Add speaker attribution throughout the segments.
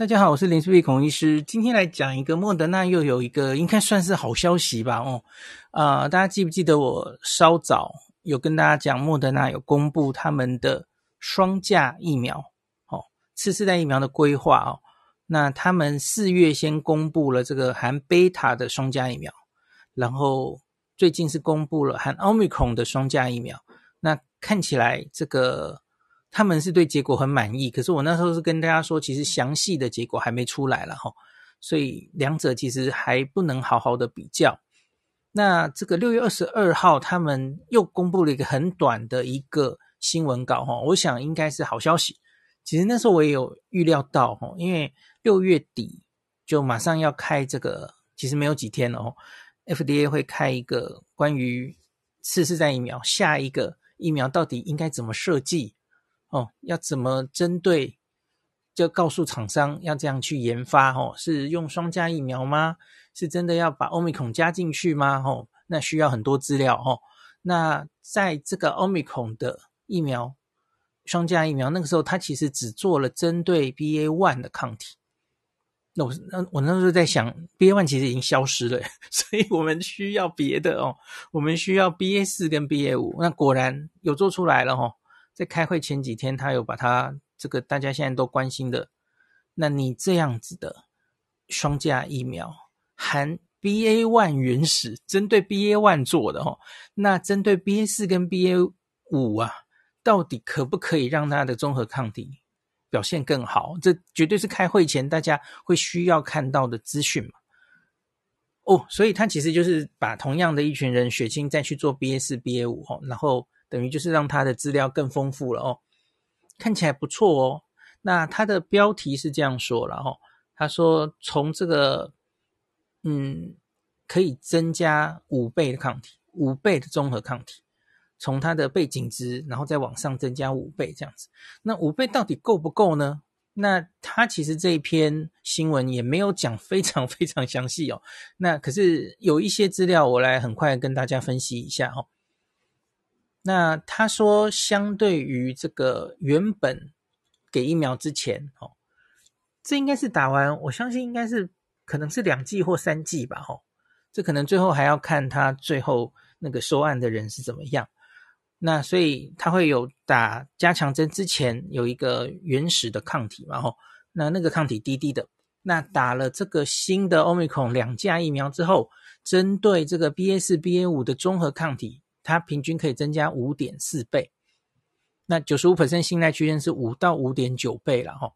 Speaker 1: 大家好，我是林氏璧孔医师，今天来讲一个莫德纳又有一个应该算是好消息吧？哦，啊、大家记不记得我稍早有跟大家讲，莫德纳有公布他们的双价疫苗，哦，次世代疫苗的规划哦。那他们四月先公布了这个含贝塔的双价疫苗，然后最近是公布了含奥密克戎的双价疫苗。那看起来这个。他们是对结果很满意，可是我那时候是跟大家说，其实详细的结果还没出来了哈，所以两者其实还不能好好的比较。那这个六月二十二号，他们又公布了一个很短的一个新闻稿哈，我想应该是好消息。其实那时候我也有预料到哈，因为六月底就马上要开这个，其实没有几天了哦，FDA 会开一个关于次世代疫苗，下一个疫苗到底应该怎么设计。哦，要怎么针对？就告诉厂商要这样去研发哦，是用双价疫苗吗？是真的要把欧米孔加进去吗？哦，那需要很多资料哦。那在这个欧米孔的疫苗双价疫苗那个时候，它其实只做了针对 BA one 的抗体。那我那我那时候在想，BA one 其实已经消失了，所以我们需要别的哦，我们需要 BA 四跟 BA 五。那果然有做出来了哦。在开会前几天，他有把他这个大家现在都关心的，那你这样子的双价疫苗含 BA one 原始，针对 BA one 做的哦，那针对 BA 四跟 BA 五啊，到底可不可以让它的综合抗体表现更好？这绝对是开会前大家会需要看到的资讯嘛。哦，所以他其实就是把同样的一群人血清再去做 BA 四、BA 五哦，然后。等于就是让他的资料更丰富了哦，看起来不错哦。那他的标题是这样说了哦，他说从这个嗯，可以增加五倍的抗体，五倍的综合抗体，从它的背景值，然后再往上增加五倍这样子。那五倍到底够不够呢？那他其实这一篇新闻也没有讲非常非常详细哦。那可是有一些资料，我来很快跟大家分析一下哦。那他说，相对于这个原本给疫苗之前，哦，这应该是打完，我相信应该是可能是两剂或三剂吧，哦，这可能最后还要看他最后那个收案的人是怎么样。那所以他会有打加强针之前有一个原始的抗体嘛，哦，那那个抗体低低的，那打了这个新的 Omicron 两价疫苗之后，针对这个 BA 四 BA 五的综合抗体。它平均可以增加五点四倍，那九十五 percent 信赖区间是五到五点九倍了哈。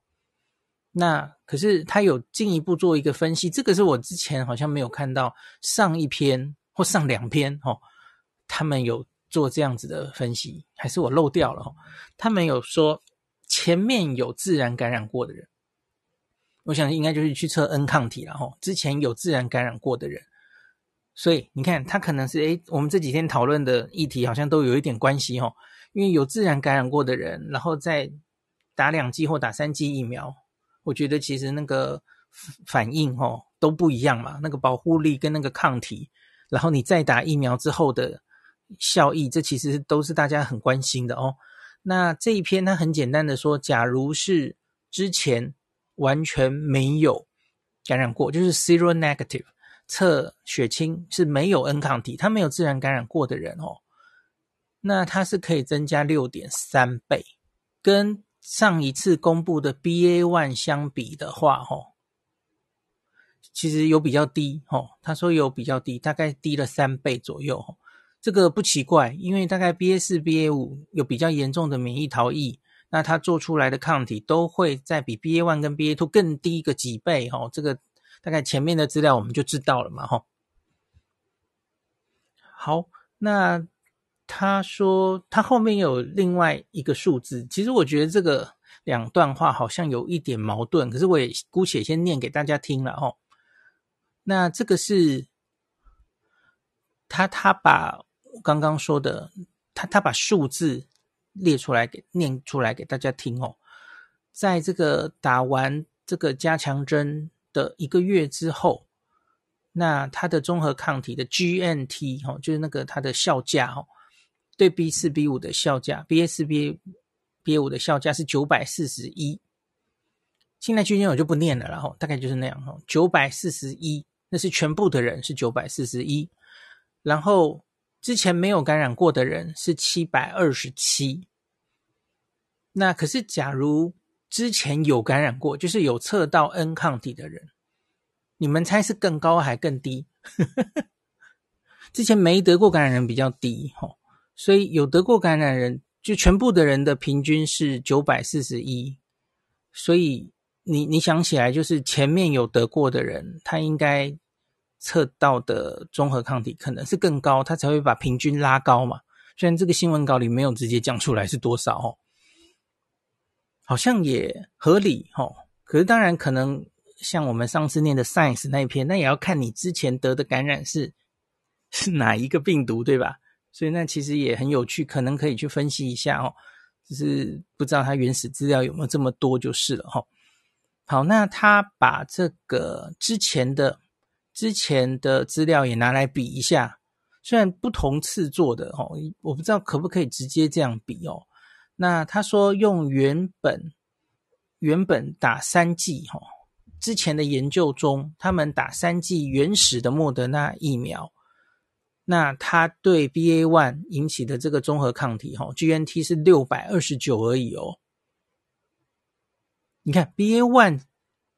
Speaker 1: 那可是它有进一步做一个分析，这个是我之前好像没有看到上一篇或上两篇哈，他们有做这样子的分析，还是我漏掉了哈？他们有说前面有自然感染过的人，我想应该就是去测 N 抗体了哈。之前有自然感染过的人。所以你看，他可能是诶，我们这几天讨论的议题好像都有一点关系哦。因为有自然感染过的人，然后再打两剂或打三剂疫苗，我觉得其实那个反应哦都不一样嘛。那个保护力跟那个抗体，然后你再打疫苗之后的效益，这其实都是大家很关心的哦。那这一篇它很简单的说，假如是之前完全没有感染过，就是 zero negative。测血清是没有 N 抗体，他没有自然感染过的人哦，那他是可以增加六点三倍，跟上一次公布的 BA one 相比的话，哦，其实有比较低哦。他说有比较低，大概低了三倍左右。这个不奇怪，因为大概 BA 四、BA 五有比较严重的免疫逃逸，那他做出来的抗体都会在比 BA one 跟 BA two 更低个几倍哦。这个。大概前面的资料我们就知道了嘛，吼。好，那他说他后面有另外一个数字，其实我觉得这个两段话好像有一点矛盾，可是我也姑且先念给大家听了，吼。那这个是他他把刚刚说的，他他把数字列出来给念出来给大家听哦，在这个打完这个加强针。的一个月之后，那它的综合抗体的 GNT 哦，就是那个它的效价哦，对 B 四 B 五的效价，B 四 B、B 五的效价是九百四十一，现在区间我就不念了，然后大概就是那样哈，九百四十一，那是全部的人是九百四十一，然后之前没有感染过的人是七百二十七。那可是假如之前有感染过，就是有测到 N 抗体的人，你们猜是更高还更低？之前没得过感染人比较低哈，所以有得过感染人，就全部的人的平均是九百四十一，所以你你想起来，就是前面有得过的人，他应该测到的综合抗体可能是更高，他才会把平均拉高嘛。虽然这个新闻稿里没有直接讲出来是多少哦，好像也合理哈。可是当然可能像我们上次念的 Science 那一篇，那也要看你之前得的感染是。是哪一个病毒，对吧？所以那其实也很有趣，可能可以去分析一下哦。只是不知道它原始资料有没有这么多，就是了哈、哦。好，那他把这个之前的之前的资料也拿来比一下，虽然不同次做的哦，我不知道可不可以直接这样比哦。那他说用原本原本打三剂哈，之前的研究中，他们打三剂原始的莫德纳疫苗。那它对 BA one 引起的这个综合抗体，哈，GNT 是六百二十九而已哦。你看 BA one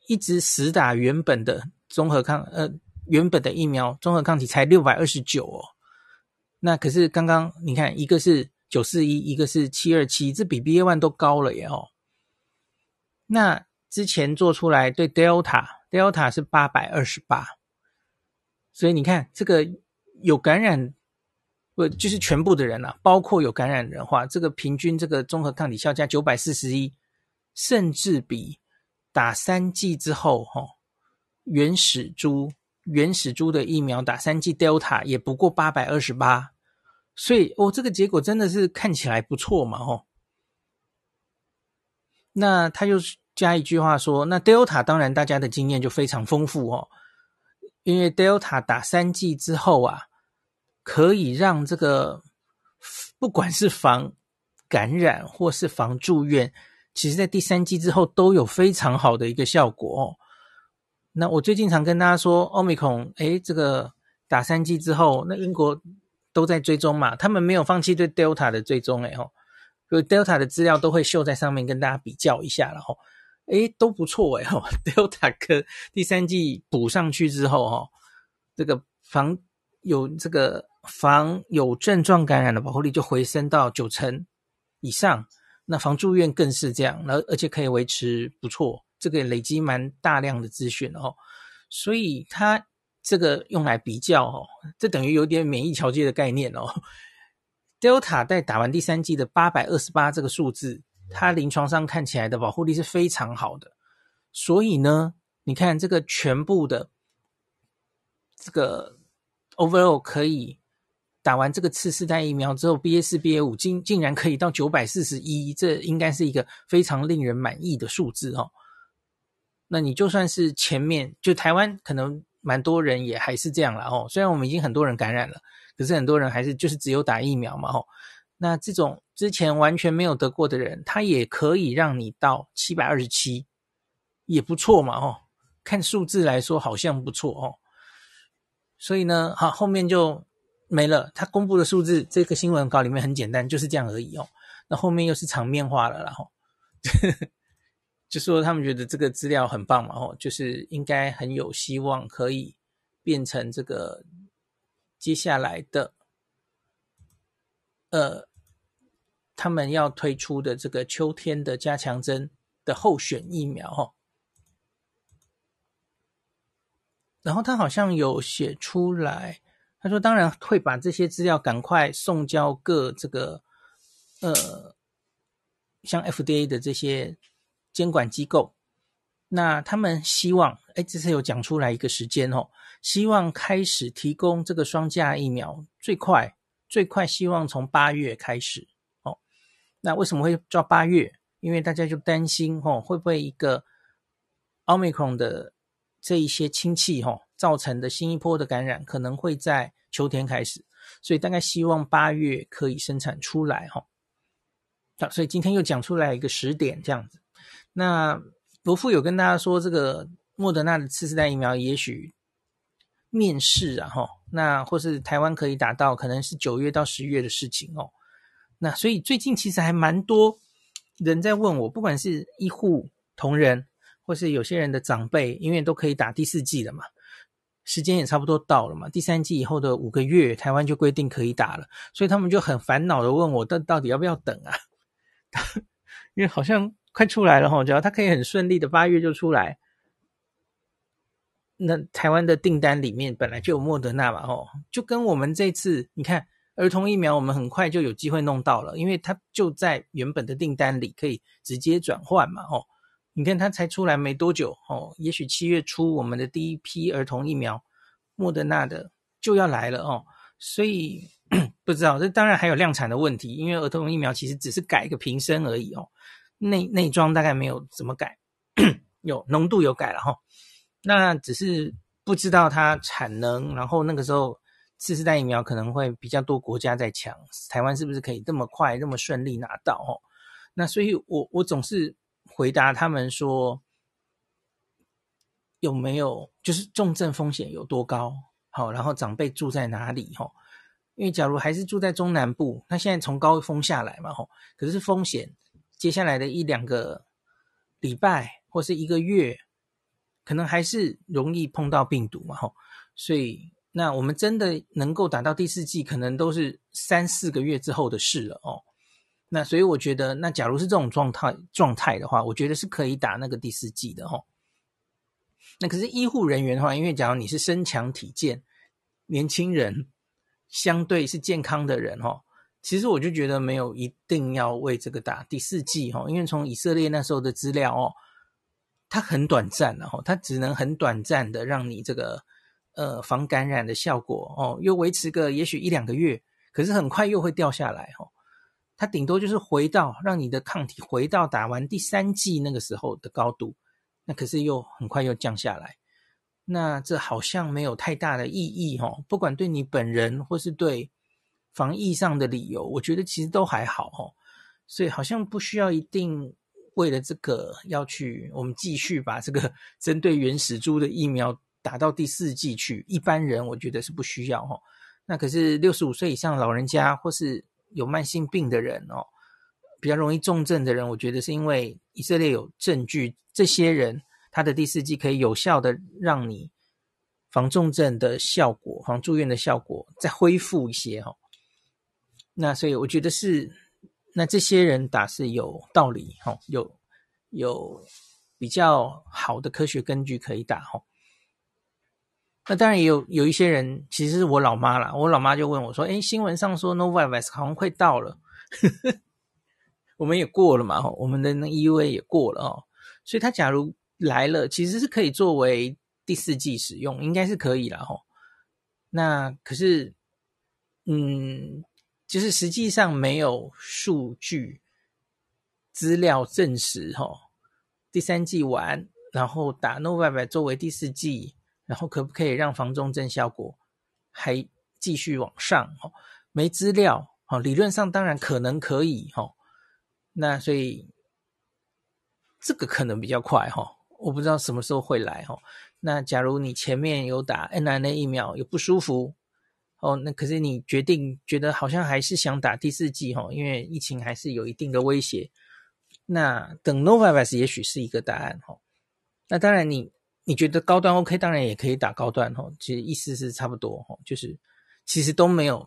Speaker 1: 一直死打原本的综合抗，呃，原本的疫苗综合抗体才六百二十九哦。那可是刚刚你看，一个是九四一，一个是七二七，这比 BA one 都高了耶哦。那之前做出来对 Delta，Delta 是八百二十八，所以你看这个。有感染，不就是全部的人啊，包括有感染的话，这个平均这个综合抗体效价九百四十一，甚至比打三剂之后哈、哦，原始株原始株的疫苗打三剂 Delta 也不过八百二十八，所以哦，这个结果真的是看起来不错嘛吼、哦。那他又加一句话说，那 Delta 当然大家的经验就非常丰富哦。因为 Delta 打三剂之后啊，可以让这个不管是防感染或是防住院，其实在第三剂之后都有非常好的一个效果哦。那我最近常跟大家说，Omicron，诶，这个打三剂之后，那英国都在追踪嘛，他们没有放弃对 Delta 的追踪，诶，吼，所以 Delta 的资料都会秀在上面，跟大家比较一下，然后。诶，都不错诶，吼，Delta 跟第三季补上去之后，哈，这个防有这个防有症状感染的保护力就回升到九成以上，那防住院更是这样，而而且可以维持不错，这个累积蛮大量的资讯哦，所以它这个用来比较哦，这等于有点免疫桥接的概念哦，Delta 在打完第三剂的八百二十八这个数字。它临床上看起来的保护力是非常好的，所以呢，你看这个全部的这个 overall 可以打完这个次世代疫苗之后，BA 四、BA 五竟竟然可以到九百四十一，这应该是一个非常令人满意的数字哦。那你就算是前面就台湾可能蛮多人也还是这样了哦，虽然我们已经很多人感染了，可是很多人还是就是只有打疫苗嘛哦。那这种之前完全没有得过的人，他也可以让你到七百二十七，也不错嘛，哦，看数字来说好像不错哦。所以呢，好，后面就没了。他公布的数字，这个新闻稿里面很简单，就是这样而已哦。那后面又是场面化了，然后就说他们觉得这个资料很棒嘛，哦，就是应该很有希望可以变成这个接下来的。呃，他们要推出的这个秋天的加强针的候选疫苗哈，然后他好像有写出来，他说当然会把这些资料赶快送交各这个呃，像 FDA 的这些监管机构，那他们希望，哎，这次有讲出来一个时间哦，希望开始提供这个双价疫苗最快。最快希望从八月开始哦，那为什么会抓八月？因为大家就担心哦，会不会一个奥密克戎的这一些亲戚哈造成的新一波的感染，可能会在秋天开始，所以大概希望八月可以生产出来哈。好，所以今天又讲出来一个时点这样子。那伯父有跟大家说，这个莫德纳的次世代疫苗也许面世啊，哈，那或是台湾可以打到，可能是九月到十月的事情哦。那所以最近其实还蛮多人在问我，不管是医护同仁，或是有些人的长辈，因为都可以打第四季了嘛，时间也差不多到了嘛，第三季以后的五个月，台湾就规定可以打了，所以他们就很烦恼的问我，到到底要不要等啊？因为好像快出来了哈，只要它可以很顺利的八月就出来，那台湾的订单里面本来就有莫德纳嘛，吼，就跟我们这次你看。儿童疫苗我们很快就有机会弄到了，因为它就在原本的订单里可以直接转换嘛，哦，你看它才出来没多久，哦，也许七月初我们的第一批儿童疫苗，莫德纳的就要来了哦，所以 不知道这当然还有量产的问题，因为儿童疫苗其实只是改一个瓶身而已哦，内内装大概没有怎么改，有浓度有改了哈、那只是不知道它产能，然后那个时候。次世代疫苗可能会比较多国家在抢，台湾是不是可以这么快、这么顺利拿到？哦，那所以我我总是回答他们说，有没有就是重症风险有多高？好，然后长辈住在哪里？哈，因为假如还是住在中南部，那现在从高峰下来嘛，哈，可是风险接下来的一两个礼拜或是一个月，可能还是容易碰到病毒嘛，吼，所以。那我们真的能够打到第四季，可能都是三四个月之后的事了哦。那所以我觉得，那假如是这种状态状态的话，我觉得是可以打那个第四季的哦。那可是医护人员的话，因为假如你是身强体健、年轻人，相对是健康的人哦，其实我就觉得没有一定要为这个打第四剂哦，因为从以色列那时候的资料哦，它很短暂的哦，它只能很短暂的让你这个。呃，防感染的效果哦，又维持个也许一两个月，可是很快又会掉下来哦。它顶多就是回到让你的抗体回到打完第三剂那个时候的高度，那可是又很快又降下来。那这好像没有太大的意义哦，不管对你本人或是对防疫上的理由，我觉得其实都还好哦。所以好像不需要一定为了这个要去我们继续把这个 针对原始株的疫苗。打到第四剂去，一般人我觉得是不需要哦。那可是六十五岁以上老人家或是有慢性病的人哦，比较容易重症的人，我觉得是因为以色列有证据，这些人他的第四剂可以有效的让你防重症的效果、防住院的效果再恢复一些哦。那所以我觉得是，那这些人打是有道理哦，有有比较好的科学根据可以打哦。那当然也有有一些人，其实是我老妈啦。我老妈就问我说：“诶，新闻上说 Novavax 好像快到了，我们也过了嘛，我们的那 EUA 也过了哦。所以它假如来了，其实是可以作为第四剂使用，应该是可以了哈。那可是，嗯，就是实际上没有数据资料证实哈，第三剂完，然后打 n o v a v a 作为第四剂。然后可不可以让防重症效果还继续往上？哦，没资料，哦，理论上当然可能可以，哈。那所以这个可能比较快，哈。我不知道什么时候会来，哈。那假如你前面有打 mRNA 疫苗有不舒服，哦，那可是你决定觉得好像还是想打第四剂，哈，因为疫情还是有一定的威胁。那等 Novavax 也许是一个答案，哈。那当然你。你觉得高端 OK，当然也可以打高端吼，其实意思是差不多吼，就是其实都没有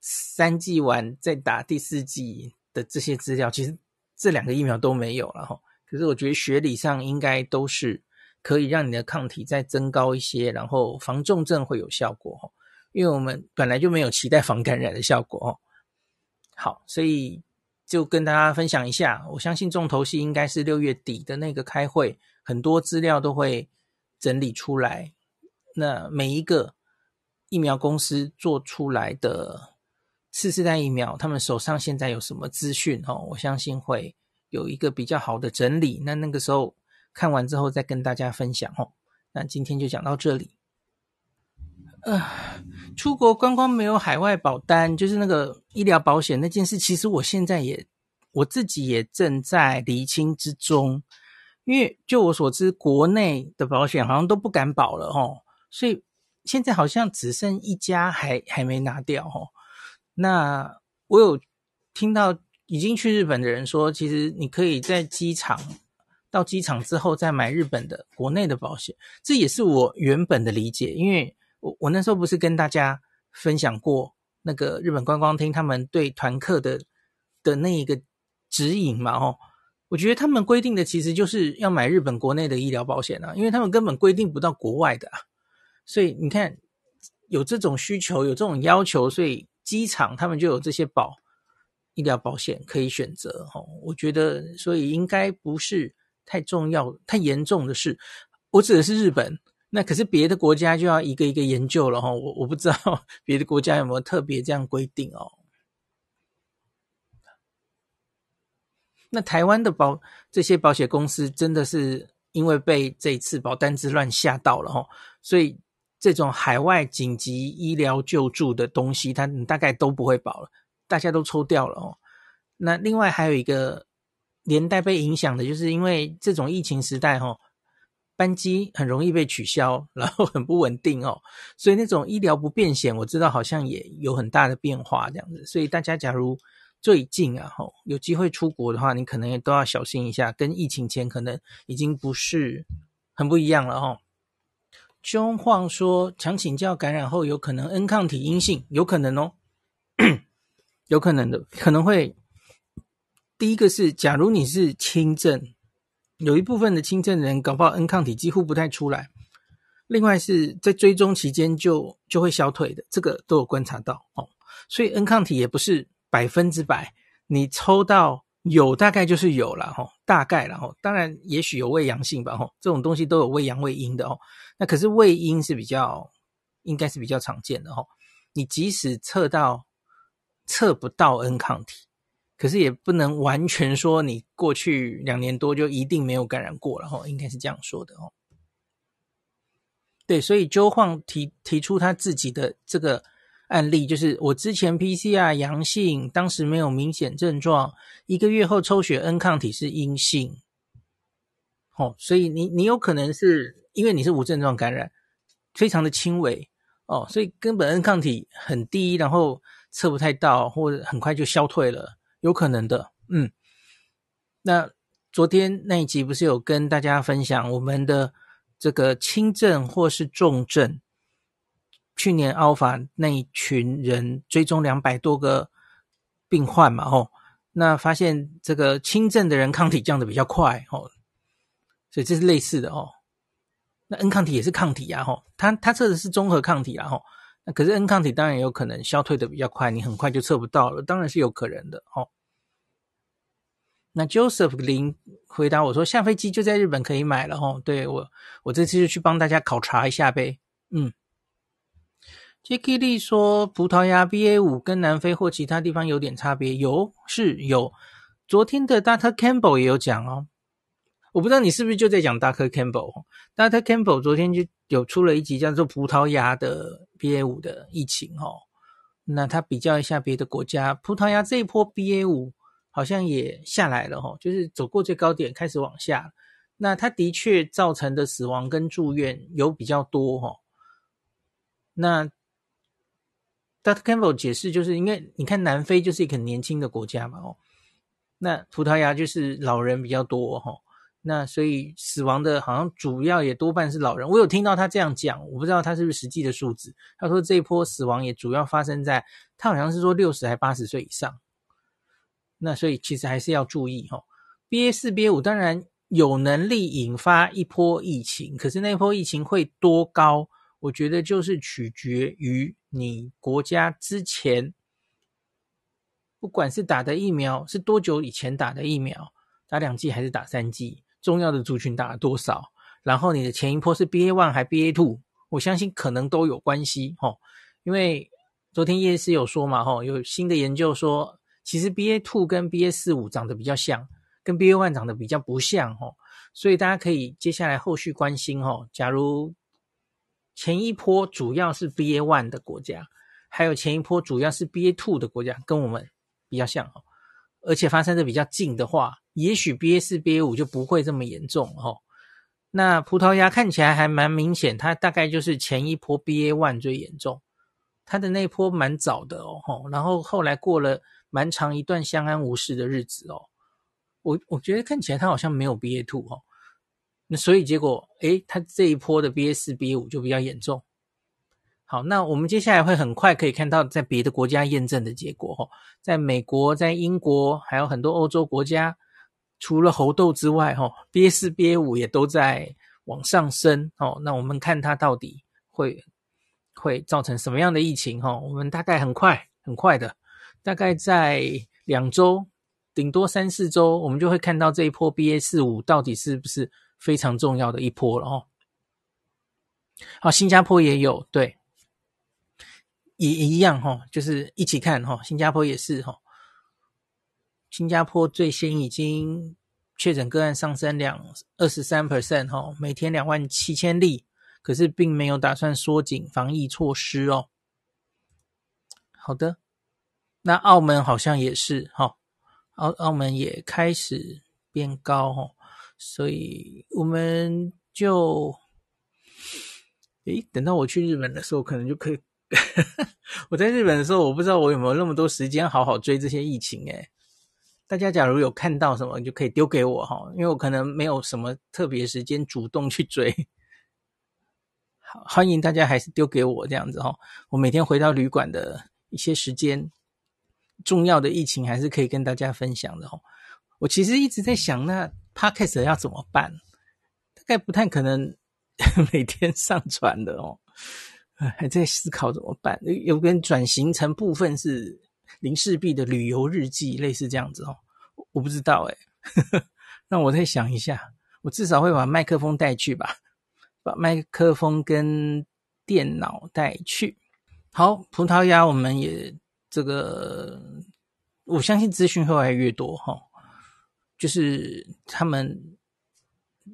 Speaker 1: 三剂完再打第四剂的这些资料，其实这两个疫苗都没有了吼。可是我觉得学理上应该都是可以让你的抗体再增高一些，然后防重症会有效果吼，因为我们本来就没有期待防感染的效果哦。好，所以就跟大家分享一下，我相信重头戏应该是六月底的那个开会。很多资料都会整理出来，那每一个疫苗公司做出来的次世代疫苗，他们手上现在有什么资讯？哦，我相信会有一个比较好的整理。那那个时候看完之后再跟大家分享哦。那今天就讲到这里。呃，出国观光没有海外保单，就是那个医疗保险那件事，其实我现在也我自己也正在厘清之中。因为就我所知，国内的保险好像都不敢保了哦，所以现在好像只剩一家还还没拿掉哦。那我有听到已经去日本的人说，其实你可以在机场到机场之后再买日本的国内的保险，这也是我原本的理解，因为我我那时候不是跟大家分享过那个日本观光厅他们对团客的的那一个指引嘛哦。我觉得他们规定的其实就是要买日本国内的医疗保险啊，因为他们根本规定不到国外的啊，所以你看有这种需求，有这种要求，所以机场他们就有这些保医疗保险可以选择哦。我觉得，所以应该不是太重要、太严重的事。我指的是日本，那可是别的国家就要一个一个研究了哈。我我不知道 别的国家有没有特别这样规定哦。那台湾的保这些保险公司真的是因为被这一次保单之乱吓到了齁，所以这种海外紧急医疗救助的东西，它大概都不会保了，大家都抽掉了哦。那另外还有一个连带被影响的，就是因为这种疫情时代齁，班机很容易被取消，然后很不稳定哦，所以那种医疗不便险，我知道好像也有很大的变化这样子，所以大家假如。最近啊，吼，有机会出国的话，你可能也都要小心一下，跟疫情前可能已经不是很不一样了，吼。中晃说，强请教感染后有可能 N 抗体阴性，有可能哦，有可能的，可能会。第一个是，假如你是轻症，有一部分的轻症人搞不好 N 抗体几乎不太出来。另外是在追踪期间就就会消退的，这个都有观察到哦，所以 N 抗体也不是。百分之百，你抽到有大概就是有了吼，大概了吼，当然也许有伪阳性吧吼，这种东西都有伪阳胃阴的哦。那可是胃阴是比较，应该是比较常见的哦。你即使测到测不到 N 抗体，可是也不能完全说你过去两年多就一定没有感染过了吼，应该是这样说的哦。对，所以周晃提提出他自己的这个。案例就是我之前 PCR 阳性，当时没有明显症状，一个月后抽血 N 抗体是阴性，哦，所以你你有可能是因为你是无症状感染，非常的轻微哦，所以根本 N 抗体很低，然后测不太到，或者很快就消退了，有可能的，嗯。那昨天那一集不是有跟大家分享我们的这个轻症或是重症？去年 Alpha 那一群人追踪两百多个病患嘛，吼，那发现这个轻症的人抗体降得比较快，吼，所以这是类似的哦。那 N 抗体也是抗体啊，吼，它它测的是综合抗体啊，吼，那可是 N 抗体当然也有可能消退的比较快，你很快就测不到了，当然是有可能的，吼。那 Joseph 林回答我说，下飞机就在日本可以买了，吼，对，我我这次就去帮大家考察一下呗，嗯。Jacky Lee 说：“葡萄牙 BA 五跟南非或其他地方有点差别，有是有。昨天的 Dr. Campbell 也有讲哦，我不知道你是不是就在讲 Dr. Campbell。Dr. Campbell 昨天就有出了一集叫做葡萄牙的 BA 五的疫情哦。那他比较一下别的国家，葡萄牙这一波 BA 五好像也下来了哦，就是走过最高点开始往下。那他的确造成的死亡跟住院有比较多哦。那。” Dr. Campbell 解释，就是因为你看南非就是一个很年轻的国家嘛，哦，那葡萄牙就是老人比较多，哈，那所以死亡的好像主要也多半是老人。我有听到他这样讲，我不知道他是不是实际的数字。他说这一波死亡也主要发生在他好像是说六十还八十岁以上，那所以其实还是要注意，哈。BA 四、BA 五当然有能力引发一波疫情，可是那波疫情会多高？我觉得就是取决于你国家之前，不管是打的疫苗是多久以前打的疫苗，打两剂还是打三剂，重要的族群打了多少，然后你的前一波是 BA one 还 BA two，我相信可能都有关系哦。因为昨天叶师有说嘛，吼，有新的研究说，其实 BA two 跟 BA 四五长得比较像，跟 BA one 长得比较不像，吼，所以大家可以接下来后续关心，吼，假如。前一波主要是 BA one 的国家，还有前一波主要是 BA two 的国家，跟我们比较像哦，而且发生的比较近的话，也许 BA 四、BA 五就不会这么严重哦。那葡萄牙看起来还蛮明显，它大概就是前一波 BA one 最严重，它的那波蛮早的哦，然后后来过了蛮长一段相安无事的日子哦。我我觉得看起来他好像没有 BA two 哦，那所以结果诶，他这一波的 BA 四、BA 五就比较严重。好，那我们接下来会很快可以看到在别的国家验证的结果哦，在美国、在英国还有很多欧洲国家。除了猴痘之外，哈，BA 四、BA 五也都在往上升，哦，那我们看它到底会会造成什么样的疫情，哈，我们大概很快很快的，大概在两周，顶多三四周，我们就会看到这一波 BA 四五到底是不是非常重要的一波了，哦。好，新加坡也有，对，也一样，哈，就是一起看，哈，新加坡也是，哈。新加坡最新已经确诊个案上升两二十三 percent 哈，每天两万七千例，可是并没有打算缩紧防疫措施哦。好的，那澳门好像也是哈，澳澳门也开始变高哈，所以我们就，诶，等到我去日本的时候，可能就可以。我在日本的时候，我不知道我有没有那么多时间好好追这些疫情诶。大家假如有看到什么，就可以丢给我哈，因为我可能没有什么特别时间主动去追。好，欢迎大家还是丢给我这样子哈，我每天回到旅馆的一些时间，重要的疫情还是可以跟大家分享的哦。我其实一直在想，那 Podcast 要怎么办？大概不太可能 每天上传的哦，还在思考怎么办。有跟转型成部分是。林氏璧的旅游日记类似这样子哦，我不知道诶，让我再想一下，我至少会把麦克风带去吧，把麦克风跟电脑带去。好，葡萄牙我们也这个，我相信资讯会越来越多哈，就是他们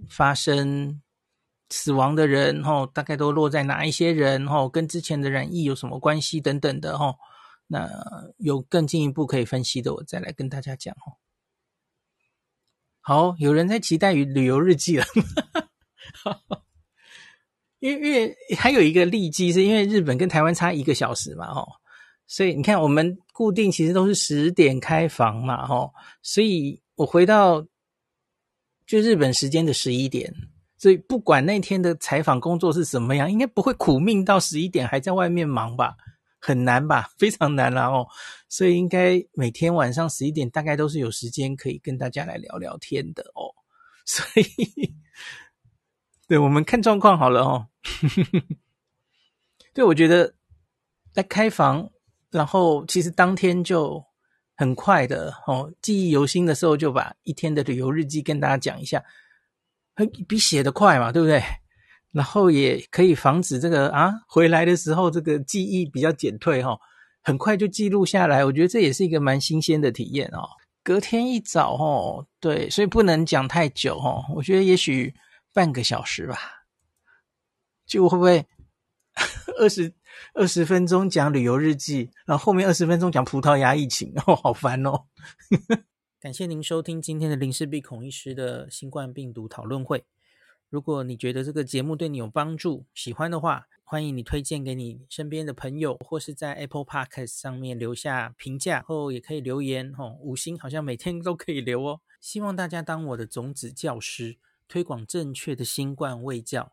Speaker 1: 发生死亡的人哈，大概都落在哪一些人哈，跟之前的染疫有什么关系等等的哈。那有更进一步可以分析的，我再来跟大家讲哦。好，有人在期待于旅游日记了，因为因为还有一个利基，是因为日本跟台湾差一个小时嘛，吼，所以你看我们固定其实都是十点开房嘛，吼，所以我回到就日本时间的十一点，所以不管那天的采访工作是什么样，应该不会苦命到十一点还在外面忙吧。很难吧，非常难啦哦，所以应该每天晚上十一点大概都是有时间可以跟大家来聊聊天的哦，所以，对，我们看状况好了哦。对，我觉得在开房，然后其实当天就很快的哦，记忆犹新的时候就把一天的旅游日记跟大家讲一下，很比写的快嘛，对不对？然后也可以防止这个啊，回来的时候这个记忆比较减退哈，很快就记录下来。我觉得这也是一个蛮新鲜的体验哦。隔天一早哦，对，所以不能讲太久哦。我觉得也许半个小时吧，就会不会 二十二十分钟讲旅游日记，然后后面二十分钟讲葡萄牙疫情 哦，好烦哦。感谢您收听今天的林氏璧孔医师的新冠病毒讨论会。如果你觉得这个节目对你有帮助，喜欢的话，欢迎你推荐给你身边的朋友，或是在 Apple Podcast 上面留下评价，后也可以留言，吼，五星好像每天都可以留哦。希望大家当我的种子教师，推广正确的新冠卫教，